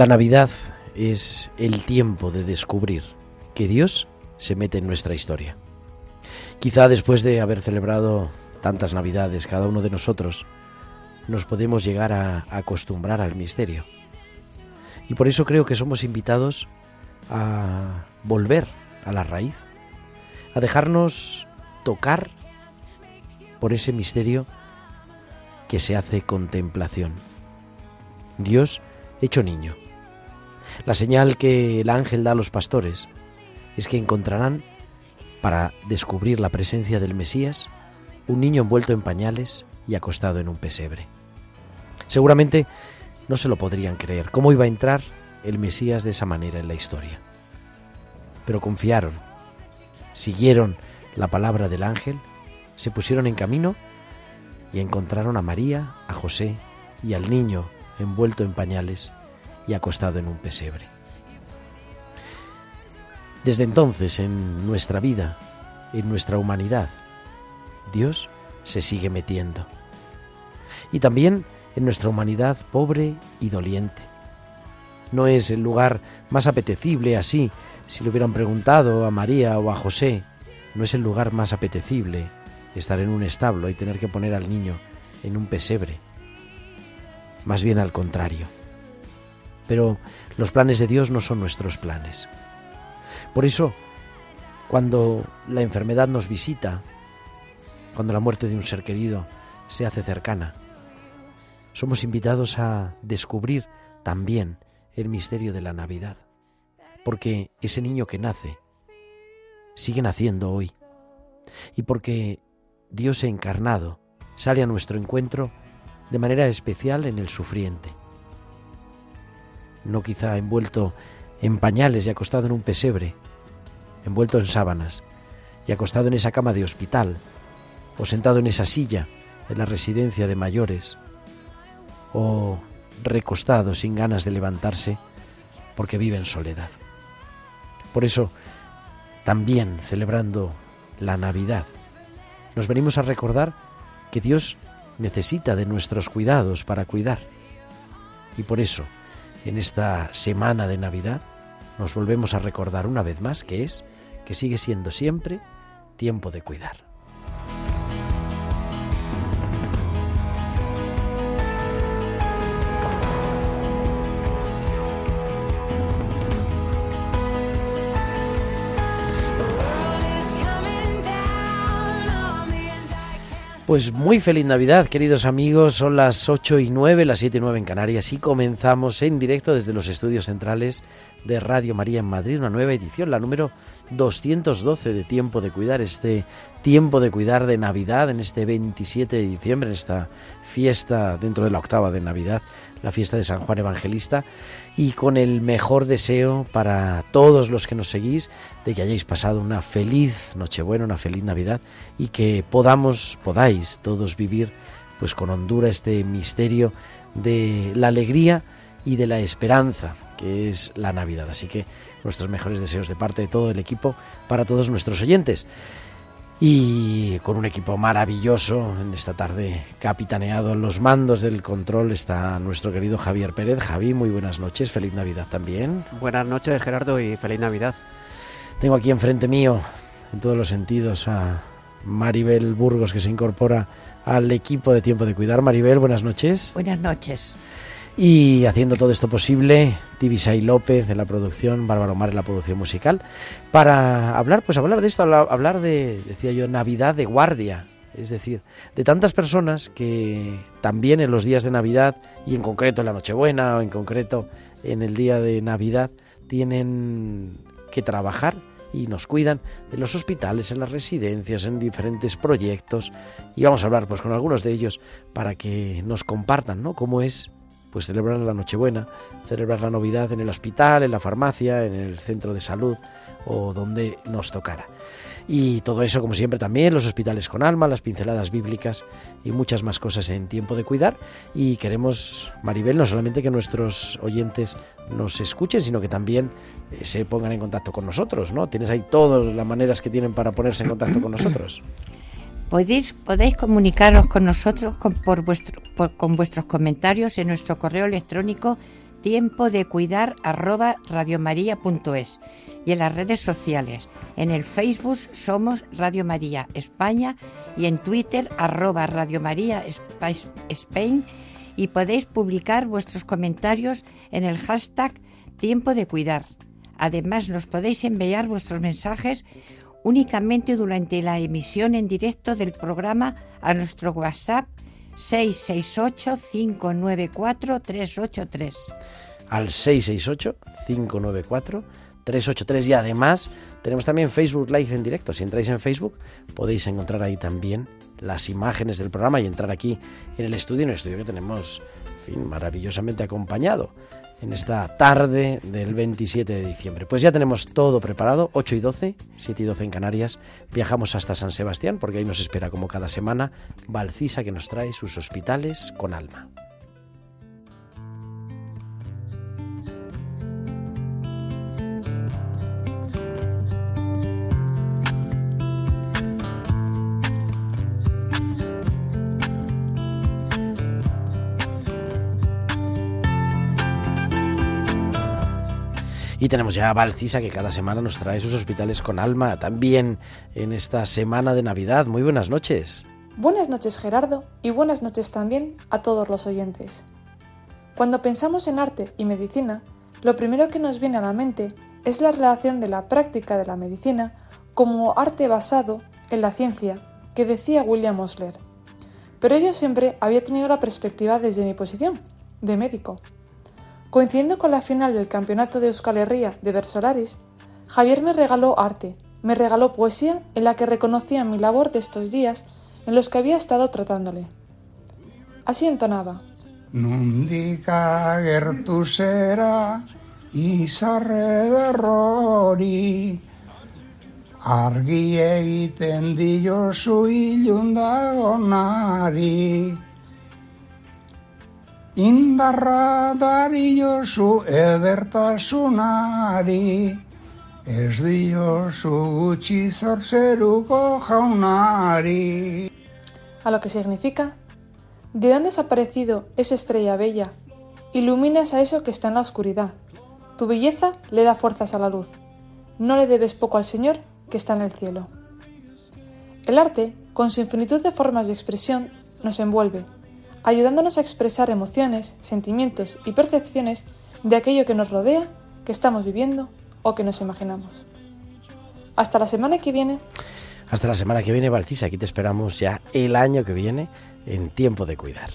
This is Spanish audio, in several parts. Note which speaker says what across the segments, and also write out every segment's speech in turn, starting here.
Speaker 1: La Navidad es el tiempo de descubrir que Dios se mete en nuestra historia. Quizá después de haber celebrado tantas Navidades cada uno de nosotros, nos podemos llegar a acostumbrar al misterio. Y por eso creo que somos invitados a volver a la raíz, a dejarnos tocar por ese misterio que se hace contemplación. Dios hecho niño. La señal que el ángel da a los pastores es que encontrarán, para descubrir la presencia del Mesías, un niño envuelto en pañales y acostado en un pesebre. Seguramente no se lo podrían creer. ¿Cómo iba a entrar el Mesías de esa manera en la historia? Pero confiaron, siguieron la palabra del ángel, se pusieron en camino y encontraron a María, a José y al niño envuelto en pañales y acostado en un pesebre. Desde entonces, en nuestra vida, en nuestra humanidad, Dios se sigue metiendo. Y también en nuestra humanidad pobre y doliente. No es el lugar más apetecible así, si le hubieran preguntado a María o a José, no es el lugar más apetecible estar en un establo y tener que poner al niño en un pesebre. Más bien al contrario. Pero los planes de Dios no son nuestros planes. Por eso, cuando la enfermedad nos visita, cuando la muerte de un ser querido se hace cercana, somos invitados a descubrir también el misterio de la Navidad, porque ese niño que nace sigue naciendo hoy, y porque Dios encarnado sale a nuestro encuentro de manera especial en el sufriente, no quizá envuelto en pañales y acostado en un pesebre, envuelto en sábanas y acostado en esa cama de hospital, o sentado en esa silla en la residencia de mayores, o recostado sin ganas de levantarse porque vive en soledad. Por eso, también celebrando la Navidad, nos venimos a recordar que Dios necesita de nuestros cuidados para cuidar. Y por eso, en esta semana de Navidad, nos volvemos a recordar una vez más que es, que sigue siendo siempre tiempo de cuidar. Pues muy feliz Navidad, queridos amigos. Son las 8 y 9, las 7 y 9 en Canarias y comenzamos en directo desde los estudios centrales de Radio María en Madrid, una nueva edición, la número 212 de Tiempo de Cuidar, este tiempo de cuidar de Navidad en este 27 de diciembre, en esta fiesta dentro de la octava de Navidad, la fiesta de San Juan Evangelista, y con el mejor deseo para todos los que nos seguís de que hayáis pasado una feliz Nochebuena, una feliz Navidad y que podamos, podáis todos vivir pues con hondura este misterio de la alegría y de la esperanza que es la Navidad. Así que nuestros mejores deseos de parte de todo el equipo para todos nuestros oyentes. Y con un equipo maravilloso en esta tarde capitaneado en los mandos del control está nuestro querido Javier Pérez. Javi, muy buenas noches, feliz Navidad también.
Speaker 2: Buenas noches Gerardo y feliz Navidad.
Speaker 1: Tengo aquí enfrente mío, en todos los sentidos, a Maribel Burgos que se incorpora al equipo de Tiempo de Cuidar. Maribel, buenas noches.
Speaker 3: Buenas noches.
Speaker 1: Y haciendo todo esto posible, Tibisay López en la producción, Bárbara Omar en la producción musical, para hablar, pues hablar de esto, hablar de, decía yo, Navidad de guardia. Es decir, de tantas personas que también en los días de Navidad, y en concreto en la Nochebuena, o en concreto en el día de Navidad, tienen que trabajar y nos cuidan de los hospitales, en las residencias, en diferentes proyectos. Y vamos a hablar pues con algunos de ellos para que nos compartan, ¿no? Cómo es pues celebrar la Nochebuena, celebrar la Navidad en el hospital, en la farmacia, en el centro de salud o donde nos tocara. Y todo eso, como siempre, también los hospitales con alma, las pinceladas bíblicas y muchas más cosas en tiempo de cuidar. Y queremos, Maribel, no solamente que nuestros oyentes nos escuchen, sino que también eh, se pongan en contacto con nosotros, ¿no? Tienes ahí todas las maneras que tienen para ponerse en contacto con nosotros.
Speaker 3: Podéis, podéis comunicaros con nosotros con, por vuestro, con vuestros comentarios en nuestro correo electrónico tiempo de cuidar arroba radiomaria.es y en las redes sociales. En el Facebook somos Radio María España y en Twitter arroba Radio María Spain y podéis publicar vuestros comentarios en el hashtag tiempo de cuidar. Además nos podéis enviar vuestros mensajes únicamente durante la emisión en directo del programa a nuestro WhatsApp 668-594-383.
Speaker 1: Al 668-594-383. Y además tenemos también Facebook Live en directo. Si entráis en Facebook podéis encontrar ahí también las imágenes del programa y entrar aquí en el estudio, en el estudio que tenemos maravillosamente acompañado en esta tarde del 27 de diciembre. Pues ya tenemos todo preparado, 8 y 12, 7 y 12 en Canarias. Viajamos hasta San Sebastián porque ahí nos espera como cada semana Valcisa que nos trae sus hospitales con alma. Y tenemos ya a Valcisa que cada semana nos trae sus hospitales con alma, también en esta semana de Navidad. Muy buenas noches.
Speaker 4: Buenas noches Gerardo y buenas noches también a todos los oyentes. Cuando pensamos en arte y medicina, lo primero que nos viene a la mente es la relación de la práctica de la medicina como arte basado en la ciencia, que decía William Osler. Pero yo siempre había tenido la perspectiva desde mi posición, de médico. Coincidiendo con la final del campeonato de Euskal Herria de Versolaris, Javier me regaló arte, me regaló poesía en la que reconocía mi labor de estos días en los que había estado tratándole. Así entonaba.
Speaker 5: Indarra dariozu edertasunari, ez diozu gutxi zorzeruko jaunari.
Speaker 4: A lo que significa, ¿de dónde has aparecido esa estrella bella? Iluminas a eso que está en la oscuridad. Tu belleza le da fuerzas a la luz. No le debes poco al Señor que está en el cielo. El arte, con su infinitud de formas de expresión, nos envuelve, ayudándonos a expresar emociones, sentimientos y percepciones de aquello que nos rodea, que estamos viviendo o que nos imaginamos. Hasta la semana que viene.
Speaker 1: Hasta la semana que viene, Valcisa. Aquí te esperamos ya el año que viene en Tiempo de Cuidar.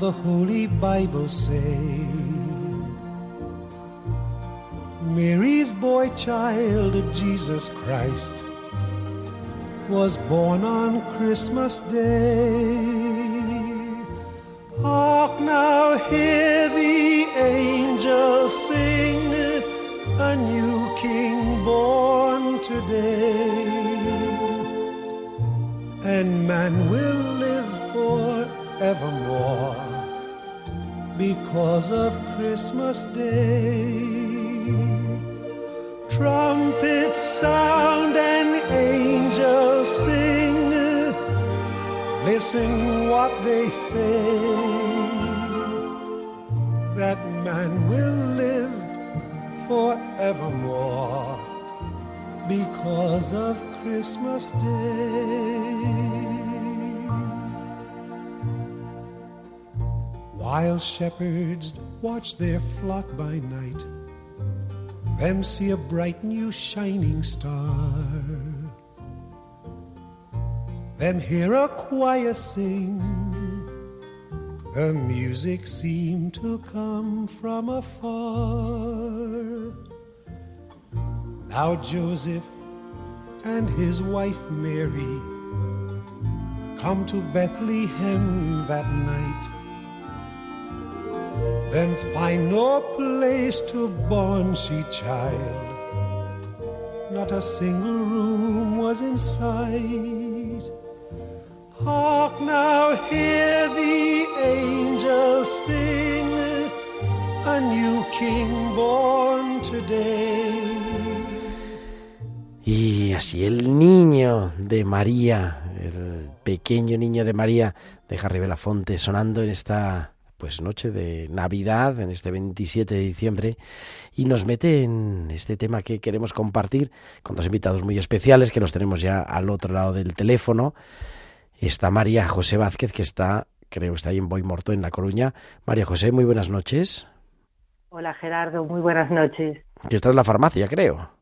Speaker 6: The Holy Bible say, Mary's boy child, Jesus Christ, was born on Christmas Day. Hark now, hear the angels sing, a new king born today. And man will live forevermore because of Christmas Day. Trumpets sound and angels sing. Listen what they say. That man will live forevermore because of Christmas Day. While shepherds watch their flock by night, them see a bright new shining star. Them hear a choir sing, the music seemed to come from afar. Now Joseph and his wife Mary come to Bethlehem that night then find no place to born she child. Not a single room was in sight. Hark now, hear the angels sing, a new king born today.
Speaker 1: Y así el niño de María, el pequeño niño de María de Harry Belafonte sonando en esta pues noche de Navidad, en este 27 de diciembre, y nos mete en este tema que queremos compartir con dos invitados muy especiales que los tenemos ya al otro lado del teléfono. Está María José Vázquez, que está, creo, está ahí en Boimorto, en La Coruña. María José, muy buenas noches.
Speaker 7: Hola Gerardo, muy buenas noches.
Speaker 1: Que estás en la farmacia, creo.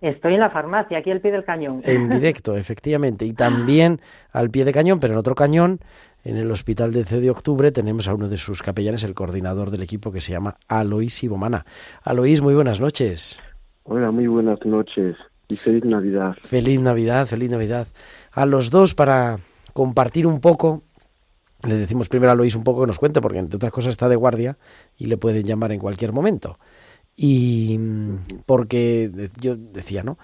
Speaker 7: Estoy en la farmacia, aquí al pie del cañón.
Speaker 1: En directo, efectivamente. Y también al pie de cañón, pero en otro cañón, en el hospital de C de octubre tenemos a uno de sus capellanes, el coordinador del equipo que se llama Aloís Ibomana. Aloís, muy buenas noches.
Speaker 8: Hola, muy buenas noches y feliz Navidad.
Speaker 1: Feliz Navidad, feliz Navidad. A los dos para compartir un poco, le decimos primero a Aloís un poco que nos cuente, porque entre otras cosas está de guardia y le pueden llamar en cualquier momento. Y porque yo decía, ¿no?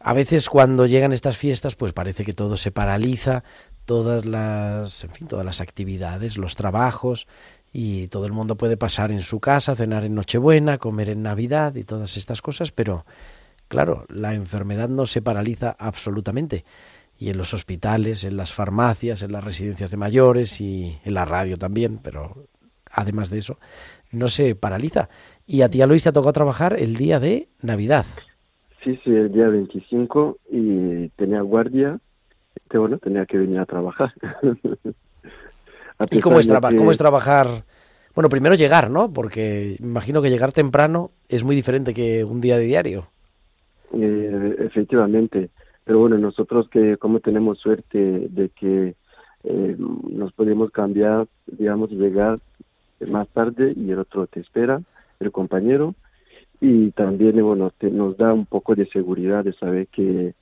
Speaker 1: A veces cuando llegan estas fiestas, pues parece que todo se paraliza, todas las, en fin, todas las actividades, los trabajos y todo el mundo puede pasar en su casa, cenar en Nochebuena, comer en Navidad y todas estas cosas, pero claro, la enfermedad no se paraliza absolutamente. Y en los hospitales, en las farmacias, en las residencias de mayores y en la radio también, pero además de eso, no se paraliza. Y a ti, Luis, te ha tocado trabajar el día de Navidad.
Speaker 8: Sí, sí, el día 25 y tenía guardia que bueno, tenía que venir a trabajar.
Speaker 1: ¿Y cómo es, cómo es trabajar? Bueno, primero llegar, ¿no? Porque imagino que llegar temprano es muy diferente que un día de diario.
Speaker 8: Eh, efectivamente, pero bueno, nosotros que como tenemos suerte de que eh, nos podemos cambiar, digamos, llegar más tarde y el otro te espera, el compañero, y también, bueno, nos da un poco de seguridad de saber que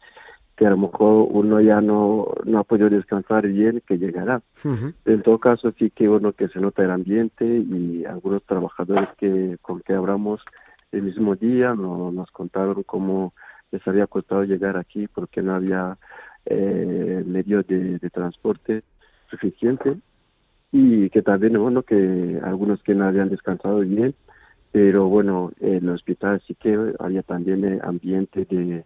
Speaker 8: que a lo mejor uno ya no, no ha podido descansar bien, que llegará. En todo caso, sí que uno que se nota el ambiente y algunos trabajadores que con que hablamos el mismo día no, nos contaron cómo les había costado llegar aquí porque no había eh, medio de, transporte suficiente y que también, bueno, que algunos que no habían descansado bien, pero bueno, en el hospital sí que había también eh, ambiente de,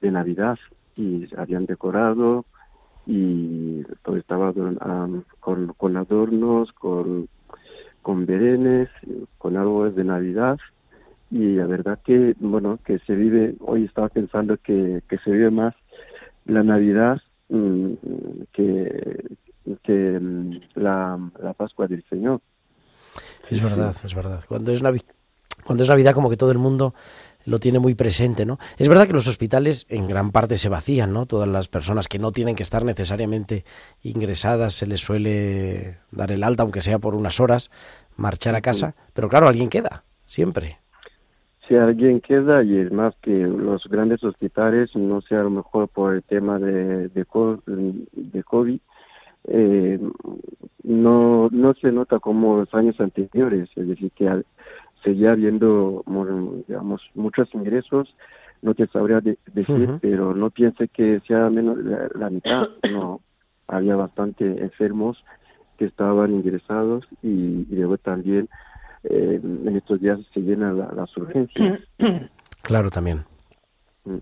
Speaker 8: de Navidad y habían decorado y todo estaba con, con adornos, con, con berenes, con árboles de Navidad y la verdad que, bueno, que se vive, hoy estaba pensando que, que se vive más la Navidad mm, que, que mm, la, la Pascua del Señor.
Speaker 1: Es verdad, es verdad. Cuando es, Navidad, cuando es Navidad como que todo el mundo lo tiene muy presente, ¿no? Es verdad que los hospitales en gran parte se vacían, ¿no? Todas las personas que no tienen que estar necesariamente ingresadas se les suele dar el alta, aunque sea por unas horas, marchar a casa, pero claro, alguien queda, siempre.
Speaker 8: si alguien queda y es más que los grandes hospitales, no sé, a lo mejor por el tema de, de, de COVID, eh, no, no se nota como los años anteriores, es decir, que seguía habiendo, digamos, muchos ingresos, no te sabría decir, pero no piense que sea menos la, mitad, no, había bastante enfermos que estaban ingresados y, luego también eh, en estos días se llenan las urgencias.
Speaker 1: Claro, también. Mm.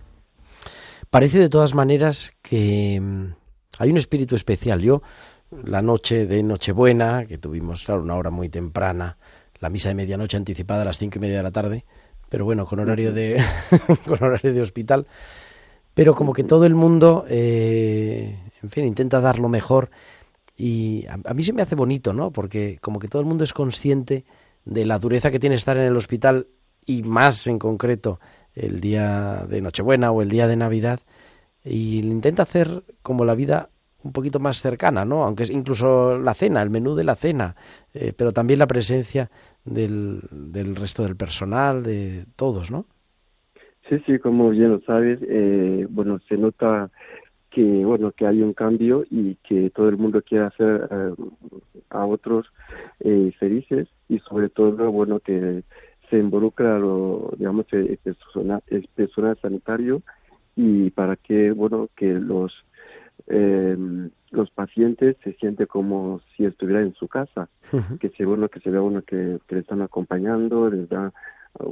Speaker 1: Parece de todas maneras que mm, hay un espíritu especial. Yo, la noche de Nochebuena, que tuvimos, claro, una hora muy temprana, la misa de medianoche anticipada a las cinco y media de la tarde, pero bueno, con horario de, con horario de hospital. Pero como que todo el mundo, eh, en fin, intenta dar lo mejor. Y a, mí se me hace bonito, ¿no? Porque como que todo el mundo es consciente de la dureza que tiene estar en el hospital y más en concreto el día de Nochebuena o el día de Navidad y intenta hacer como la vida un poquito más cercana, ¿no? Aunque es incluso la cena, el menú de la cena, eh, pero también la presencia del, del resto del personal, de todos, ¿no?
Speaker 8: Sí, sí, como bien lo sabes, eh, bueno, se nota que, bueno, que hay un cambio y que todo el mundo quiere hacer eh, a otros felices y sobre todo, bueno, que se involucra, lo, digamos, el personal, el personal sanitario y para que, bueno, que los eh, los pacientes se sienten como si estuviera en su casa, que se bueno que se vea uno que, le están acompañando, les da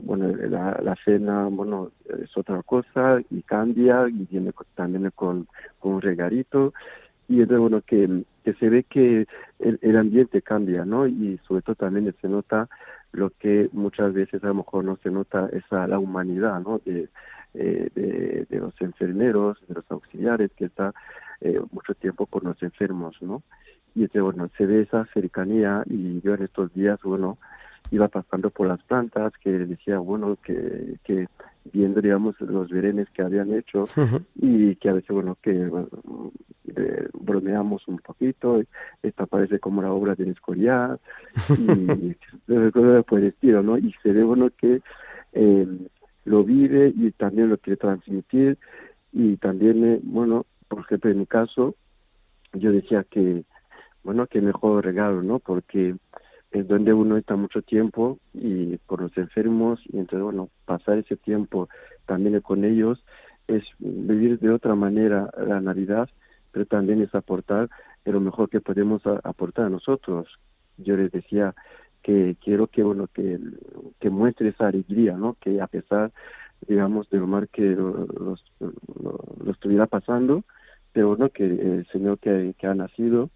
Speaker 8: bueno la, cena bueno es otra cosa y cambia y viene también con, con un regalito y es bueno que, que se ve que el, el, ambiente cambia no y sobre todo también se nota lo que muchas veces a lo mejor no se nota esa la humanidad no de, eh, de, de, los enfermeros de los auxiliares que está eh, mucho tiempo con los enfermos, ¿no? Y este, bueno, se ve esa cercanía y yo en estos días, bueno, iba pasando por las plantas que decía, bueno, que, que viendo, digamos, los verenes que habían hecho y que a veces, bueno, que bromeamos un poquito, esta parece como la obra de Escorial y cosas por el estilo, ¿no? Y se ve, bueno, que eh, lo vive y también lo quiere transmitir y también, eh, bueno, por ejemplo, en mi caso, yo decía que, bueno, que mejor regalo, ¿no? Porque es donde uno está mucho tiempo y por los enfermos y entonces, bueno, pasar ese tiempo también con ellos es vivir de otra manera la Navidad, pero también es aportar lo mejor que podemos aportar a nosotros. Yo les decía que quiero que, bueno, que, que muestre esa alegría, ¿no? Que a pesar, digamos, de lo mal que lo, lo estuviera pasando, pero bueno, que el Señor que, que ha nacido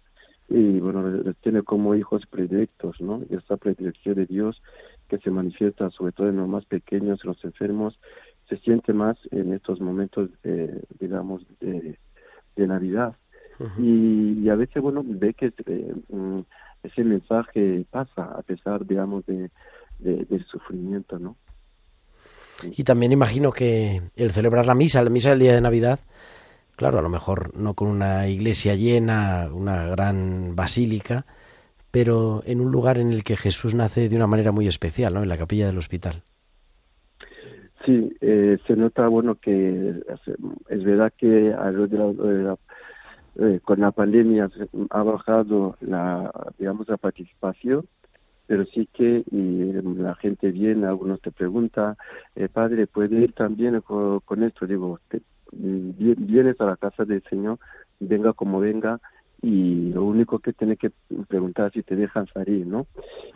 Speaker 8: y bueno, les tiene como hijos predilectos, ¿no? Y esta predilección de Dios que se manifiesta sobre todo en los más pequeños, en los enfermos, se siente más en estos momentos, de, digamos, de, de Navidad. y, a veces, bueno, ve que eh, mm, ese mensaje pasa a pesar, digamos, de, del sufrimiento, ¿no?
Speaker 1: Y también imagino que el celebrar la misa, la misa del día de Navidad, Claro, a lo mejor no con una iglesia llena, una gran basílica, pero en un lugar en el que Jesús nace de una manera muy especial, ¿no? En la capilla del hospital.
Speaker 8: Sí, eh, se nota, bueno, que es verdad que eh, con la pandemia ha bajado la, digamos, la participación, pero sí que y la gente viene, algunos te preguntan, eh, padre, ¿puede ir también con, con esto? Digo, vienes a la casa del Señor, venga como venga, y lo único que tiene que preguntar es si te dejan salir, ¿no?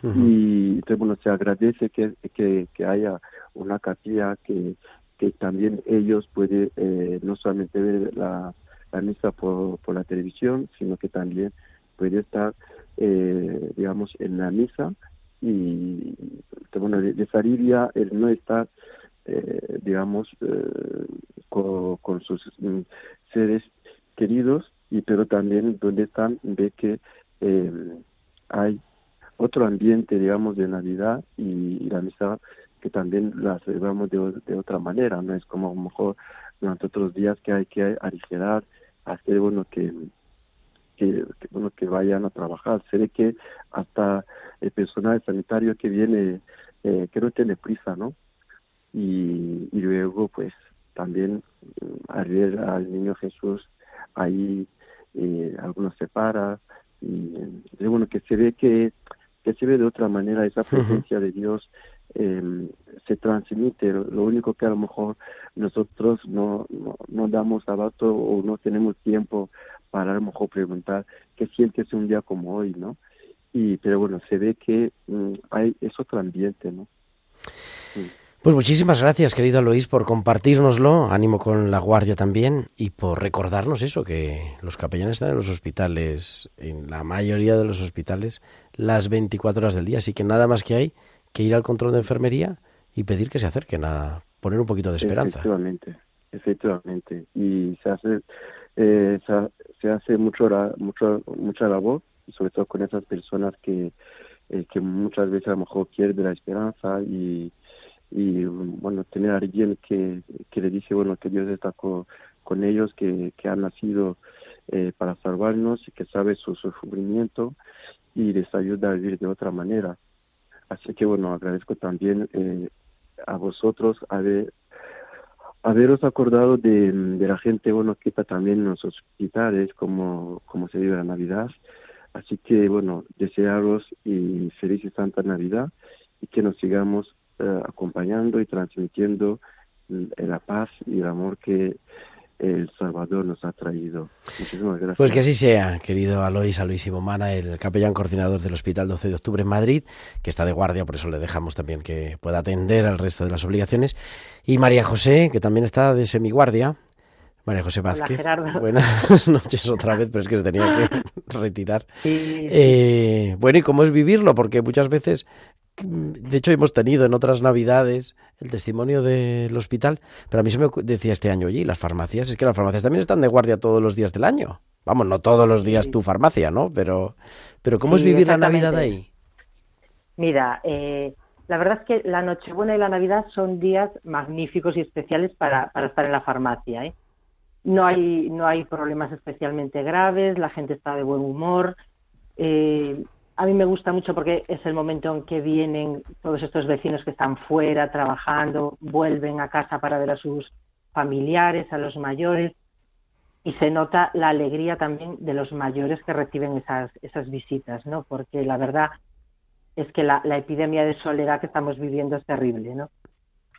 Speaker 8: Y entonces, bueno, se agradece que, que, que haya una capilla que, que también ellos pueden eh, no solamente ver la, la misa por, por la televisión, sino que también puede estar, eh, digamos, en la misa. Y, bueno, de alivia el no estar eh, digamos, eh, con, sus mm, seres queridos, y pero también donde están ve que eh, hay otro ambiente, digamos, de Navidad y, la misa que también la celebramos de, de, otra manera, no es como a lo mejor durante otros días que hay que aligerar, hacer bueno que, que, bueno que vayan a trabajar. Se ve que hasta el personal sanitario que viene, eh, que no tiene prisa, ¿no? y, y luego pues también mm, al ver al niño Jesús ahí eh, algunos se para y eh, bueno que se ve que, que se ve de otra manera esa presencia de Dios eh, se transmite lo único que a lo mejor nosotros no, no, no damos abasto o no tenemos tiempo para a lo mejor preguntar qué sientes un día como hoy no y pero bueno se ve que mm, hay es otro ambiente no
Speaker 1: Sí. Pues muchísimas gracias, querido Luis, por compartirnoslo, ánimo con la guardia también, y por recordarnos eso, que los capellanes están en los hospitales, en la mayoría de los hospitales, las 24 horas del día, así que nada más que hay que ir al control de enfermería y pedir que se acerquen a poner un poquito de esperanza.
Speaker 8: Efectivamente, efectivamente. Y se hace, eh, se, se, hace mucho, mucho, mucha labor, sobre todo con esas personas que, eh, que muchas veces a lo mejor pierden la esperanza y y bueno tener a alguien que, que le dice bueno que Dios está con, ellos que, que han nacido eh, para salvarnos y que sabe su, su, sufrimiento y les ayuda a vivir de otra manera. Así que bueno agradezco también eh, a vosotros haber haberos acordado de, de la gente bueno que está también en los hospitales como como se vive la Navidad. Así que bueno desearos y feliz y santa Navidad y que nos sigamos eh, acompañando y transmitiendo la paz y el amor que el Salvador nos ha traído. Muchísimas gracias.
Speaker 1: Pues que así sea, querido Alois, Alois Momana, el capellán coordinador del Hospital 12 de Octubre en Madrid, que está de guardia, por eso le dejamos también que pueda atender al resto de las obligaciones. Y María José, que también está de semiguardia. María José Vázquez.
Speaker 7: Hola,
Speaker 1: Buenas noches otra vez, pero es que se tenía que retirar.
Speaker 7: Sí.
Speaker 1: Eh, bueno, ¿y cómo es vivirlo? Porque muchas veces de hecho, hemos tenido en otras Navidades el testimonio del hospital, pero a mí se me decía este año, oye, las farmacias, es que las farmacias también están de guardia todos los días del año. Vamos, no todos los días
Speaker 7: Sí.
Speaker 1: tu farmacia, ¿no? Pero, pero ¿cómo es vivir la. Navidad ahí?
Speaker 7: Mira, eh, la verdad es que la Nochebuena y la Navidad son días magníficos y especiales para, para estar en la farmacia. ¿eh? No hay no hay problemas especialmente graves, la gente está de buen humor. Eh, a mí me gusta mucho porque es el momento en que vienen todos estos vecinos que están fuera trabajando, vuelven a casa para ver a sus familiares, a los mayores, y se nota la alegría también de los mayores que reciben esas, esas visitas, ¿no? Porque la verdad es que la, la epidemia de soledad que estamos viviendo es terrible, ¿no?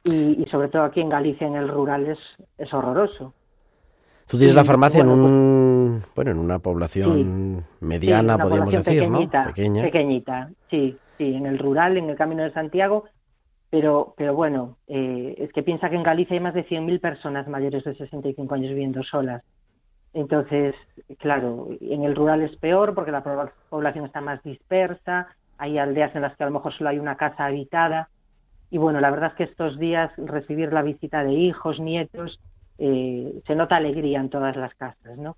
Speaker 7: Y, y sobre todo aquí en Galicia, en el rural, es, es horroroso.
Speaker 1: Tú tienes la farmacia en
Speaker 7: bueno, pues-
Speaker 1: un, bueno, en una población mediana,
Speaker 7: Sí, una
Speaker 1: podríamos
Speaker 7: población
Speaker 1: decir,
Speaker 7: pequeñita,
Speaker 1: ¿no? Pequeña.
Speaker 7: Pequeñita, sí, sí, en el rural, en el Camino de Santiago, pero, pero bueno, eh, es que piensa que en Galicia hay más de 100.000 personas mayores de 65 años viviendo solas. Entonces, claro, en el rural es peor porque la población está más dispersa, hay aldeas en las que a lo mejor solo hay una casa habitada. Y bueno, la verdad es que estos días recibir la visita de hijos, nietos, eh, se nota alegría en todas las casas, ¿no?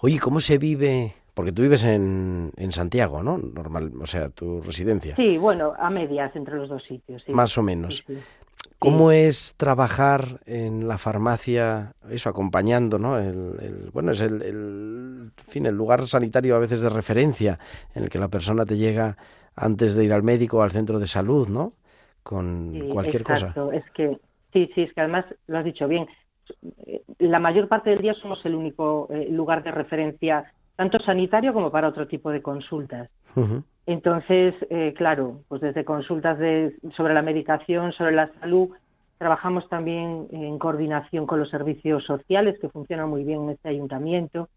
Speaker 1: Oye, ¿cómo se vive? Porque tú vives en, en Santiago, ¿no? Normal, o sea, tu residencia.
Speaker 7: Sí, bueno, a medias entre los dos sitios. sí.
Speaker 1: Más o menos.
Speaker 7: Sí, sí.
Speaker 1: ¿Cómo es trabajar en la farmacia, eso, acompañando, ¿no? El, el- bueno, es el, el- en fin, el lugar sanitario a veces de referencia en el que la persona te llega antes de ir al médico o al centro de salud, ¿no? Con cualquier cosa.
Speaker 7: exacto. Es que, sí, sí, es que además lo has dicho bien. Eh, La mayor parte del día somos el único eh, lugar de referencia, tanto sanitario como para otro tipo de consultas. Entonces, eh, claro, pues desde consultas de, sobre la medicación, sobre la salud, trabajamos también en coordinación con los servicios sociales que funcionan muy bien en este ayuntamiento.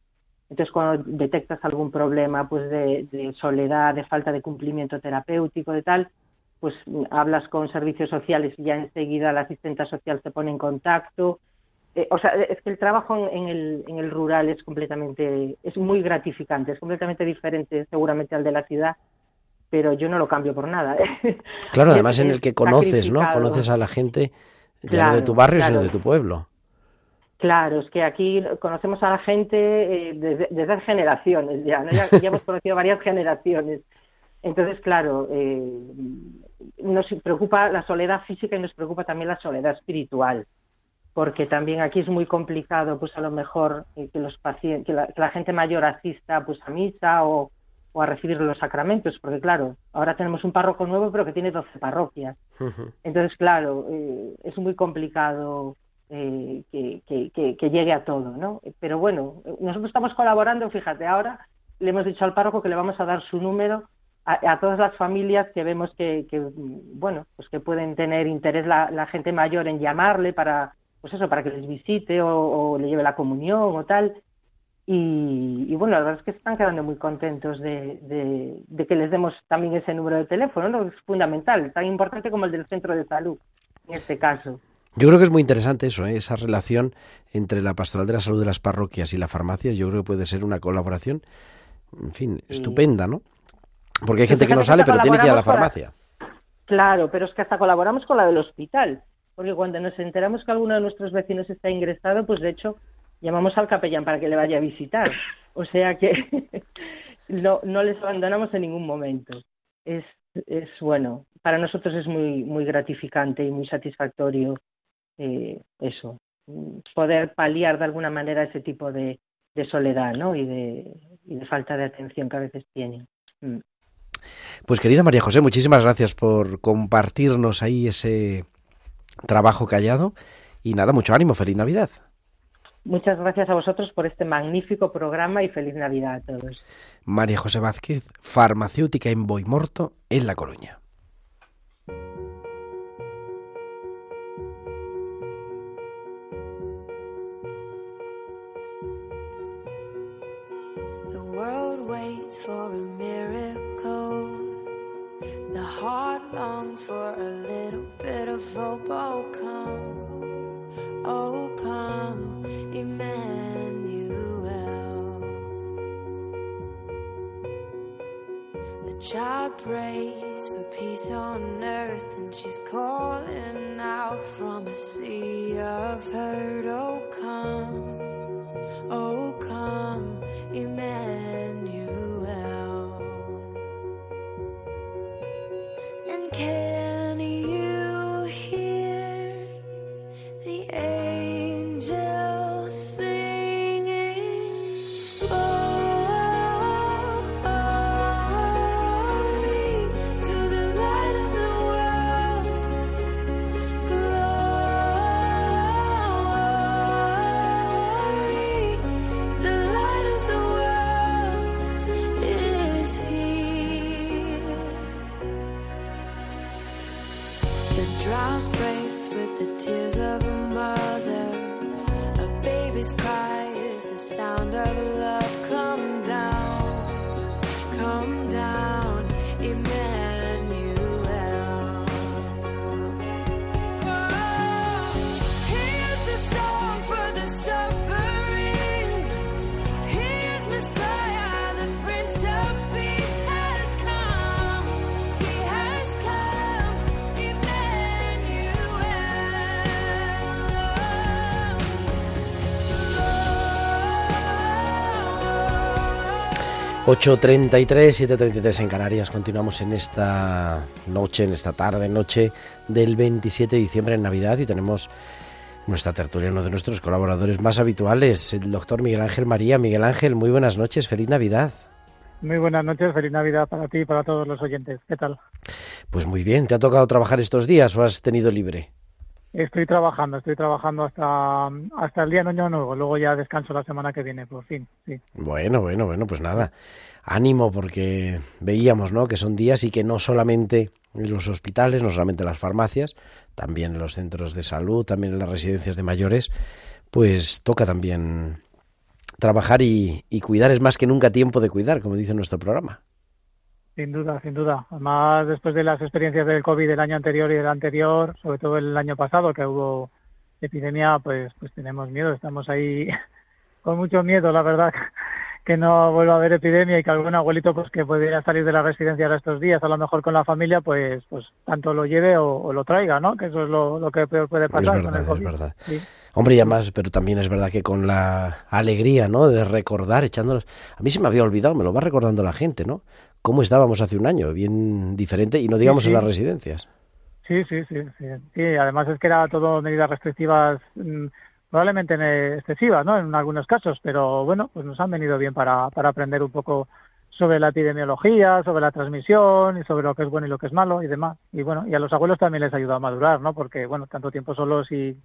Speaker 7: Entonces, cuando detectas algún problema pues de, de soledad, de falta de cumplimiento terapéutico, de tal, pues hablas con servicios sociales y ya enseguida la asistenta social se pone en contacto. Eh, o sea, es que el trabajo en, en el, en el rural es completamente, es muy gratificante, es completamente diferente seguramente al de la ciudad, pero yo no lo cambio por nada. ¿eh?
Speaker 1: Claro, además en el que conoces, ¿no? Conoces a la gente ya no de tu barrio, sino de tu pueblo.
Speaker 7: Claro, es que aquí conocemos a la gente eh, desde, generaciones ya, ¿no? ya, ya hemos conocido varias generaciones. Entonces, claro, eh, nos preocupa la soledad física y nos preocupa también la soledad espiritual, porque también aquí es muy complicado, pues a lo mejor eh, que los pacientes, que la, que la gente mayor asista pues a misa o, o a recibir los sacramentos, porque claro, ahora tenemos un párroco nuevo, pero que tiene 12 parroquias. Entonces, claro, eh, es muy complicado eh, que, que, que, llegue a todo, ¿no? Pero bueno, nosotros estamos colaborando, fíjate, ahora le hemos dicho al párroco que le vamos a dar su número a, todas las familias que vemos que, bueno, pues que pueden tener interés la, gente mayor en llamarle para, pues eso, para que les visite o le lleve la comunión o tal. Y, bueno, la verdad es que están quedando muy contentos de, que les demos también ese número de teléfono, ¿no? Es fundamental, tan importante como el del centro de salud, en este caso.
Speaker 1: Yo creo que es muy interesante eso, ¿eh? esa relación entre la pastoral de la salud de las parroquias y la farmacia. Yo creo que puede ser una colaboración, en fin, estupenda, ¿no? Porque hay gente que no sale, pero tiene que ir a la farmacia.
Speaker 7: Claro, pero es que hasta colaboramos con la del hospital. Porque cuando nos enteramos que alguno de nuestros vecinos está ingresado, pues de hecho llamamos al capellán para que le vaya a visitar. O sea que no, no les abandonamos en ningún momento. Es, es bueno, para nosotros es muy, muy gratificante y muy satisfactorio eh, eso, poder paliar de alguna manera ese tipo de, de soledad ¿no? y, de, y de falta de atención que a veces tienen. Mm.
Speaker 1: Pues querida María José, muchísimas gracias por compartirnos ahí ese trabajo callado y nada, mucho ánimo, feliz Navidad.
Speaker 7: Muchas gracias a vosotros por este magnífico programa y feliz Navidad a todos.
Speaker 1: María José Vázquez, farmacéutica en Boimorto, en La Coruña. for a little bit of hope. Oh, come, Oh, come, Emmanuel. The child prays for peace on earth, and she's calling out from a sea of hurt. Oh, come, oh, come, Emmanuel. 8.33, 7.33 en Canarias. Continuamos en esta noche, en esta tarde, noche del 27 de diciembre en Navidad y tenemos nuestra tertulia, uno de nuestros colaboradores más habituales, el doctor Miguel Ángel María. Miguel Ángel, muy buenas noches, feliz Navidad.
Speaker 9: Muy buenas noches, feliz Navidad para ti y para todos los oyentes. ¿Qué tal?
Speaker 1: Pues muy bien, ¿te ha tocado trabajar estos días o has tenido libre?
Speaker 9: Estoy trabajando, estoy trabajando hasta, hasta el día de Año Nuevo, luego ya descanso la semana que viene, por fin, sí.
Speaker 1: Bueno, bueno, bueno, pues nada, ánimo porque veíamos, ¿no? Que son días y que no solamente en los hospitales, no solamente en las farmacias, también en los centros de salud, también en las residencias de mayores, pues toca también trabajar y, y cuidar. Es más que nunca tiempo de cuidar, como dice nuestro programa.
Speaker 9: Sin duda, sin duda. Además, después de las experiencias del COVID del año anterior y del anterior, sobre todo el año pasado, que hubo epidemia, pues, pues tenemos miedo. Estamos ahí con mucho miedo, la verdad, que no vuelva a haber epidemia y que algún abuelito, pues que pudiera salir de la residencia ahora estos días, a lo mejor con la familia, pues, pues tanto lo lleve o, o lo traiga, ¿no? Que eso es lo, lo que peor puede pasar
Speaker 1: es verdad,
Speaker 9: con el COVID.
Speaker 1: Es verdad.
Speaker 9: Sí.
Speaker 1: Hombre, y además, pero también es verdad que con la alegría, ¿no? De recordar, echándolos. A mí se me había olvidado, me lo va recordando la gente, ¿no? Cómo estábamos hace un año, bien diferente, y no digamos
Speaker 9: Sí, sí.
Speaker 1: en las residencias.
Speaker 9: Sí, sí, sí, sí. Sí, además es que era todo medidas restrictivas mm, probablemente eh, excesivas, ¿no? En algunos casos, pero bueno, pues nos han venido bien para, para aprender un poco sobre la epidemiología, sobre la transmisión y sobre lo que es bueno y lo que es malo y demás. Y bueno, y a los abuelos también les ayuda a madurar, ¿no? Porque, bueno, tanto tiempo solos y,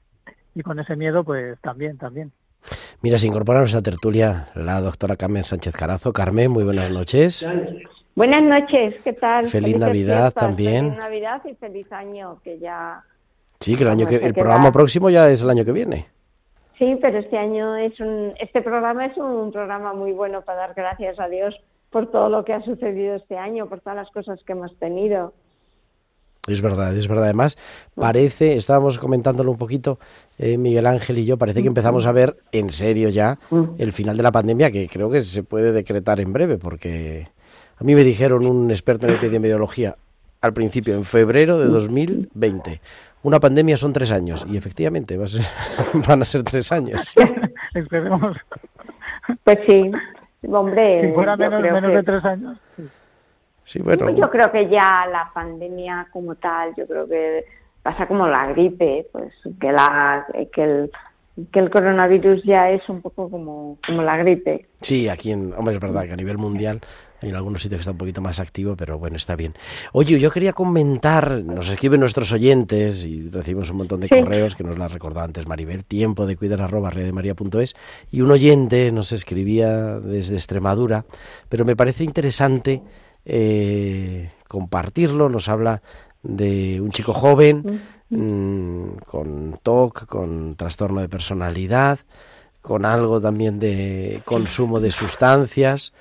Speaker 9: y con ese miedo, pues también, también.
Speaker 1: Mira, se incorpora a nuestra tertulia la doctora Carmen Sánchez Carazo. Carmen, muy buenas noches.
Speaker 10: Buenas noches, ¿qué tal?
Speaker 1: Feliz Navidad
Speaker 10: fiestas,
Speaker 1: también.
Speaker 10: Feliz Navidad y feliz año, que ya...
Speaker 1: Sí, que el, año que, el programa próximo ya es el año que viene.
Speaker 10: Sí, pero este año es un... Este programa es un programa muy bueno para dar gracias a Dios por todo lo que ha sucedido este año, por todas las cosas que hemos tenido.
Speaker 1: Es verdad, es verdad. Además, parece, estábamos comentándolo un poquito, eh, Miguel Ángel y yo, parece que empezamos a ver en serio ya el final de la pandemia, que creo que se puede decretar en breve, porque a mí me dijeron un experto en epidemiología al principio, en febrero de 2020, una pandemia son tres años, y efectivamente va a ser- van a ser tres años.
Speaker 9: Esperemos.
Speaker 10: Pues sí, hombre...
Speaker 9: Si fuera
Speaker 10: yo
Speaker 9: menos,
Speaker 10: creo
Speaker 9: menos
Speaker 10: que-
Speaker 9: de tres años.
Speaker 1: Sí, bueno,
Speaker 10: Yo creo que ya la pandemia como tal, yo creo que pasa como la gripe, pues que la que el que el coronavirus ya es un poco como como la gripe.
Speaker 1: Sí, aquí en, hombre, es verdad que a nivel mundial en algunos sitios que está un poquito más activo, pero bueno, está bien. Oye, yo quería comentar, nos escriben nuestros oyentes y recibimos un montón de
Speaker 10: Sí.
Speaker 1: correos que nos lo ha recordado antes Maribel, tiempo de cuidar arroba redemaria.es y un oyente nos escribía desde Extremadura, pero me parece interesante eh, compartirlo, nos habla de un chico joven mm, con TOC, con trastorno de personalidad, con algo también de consumo de sustancias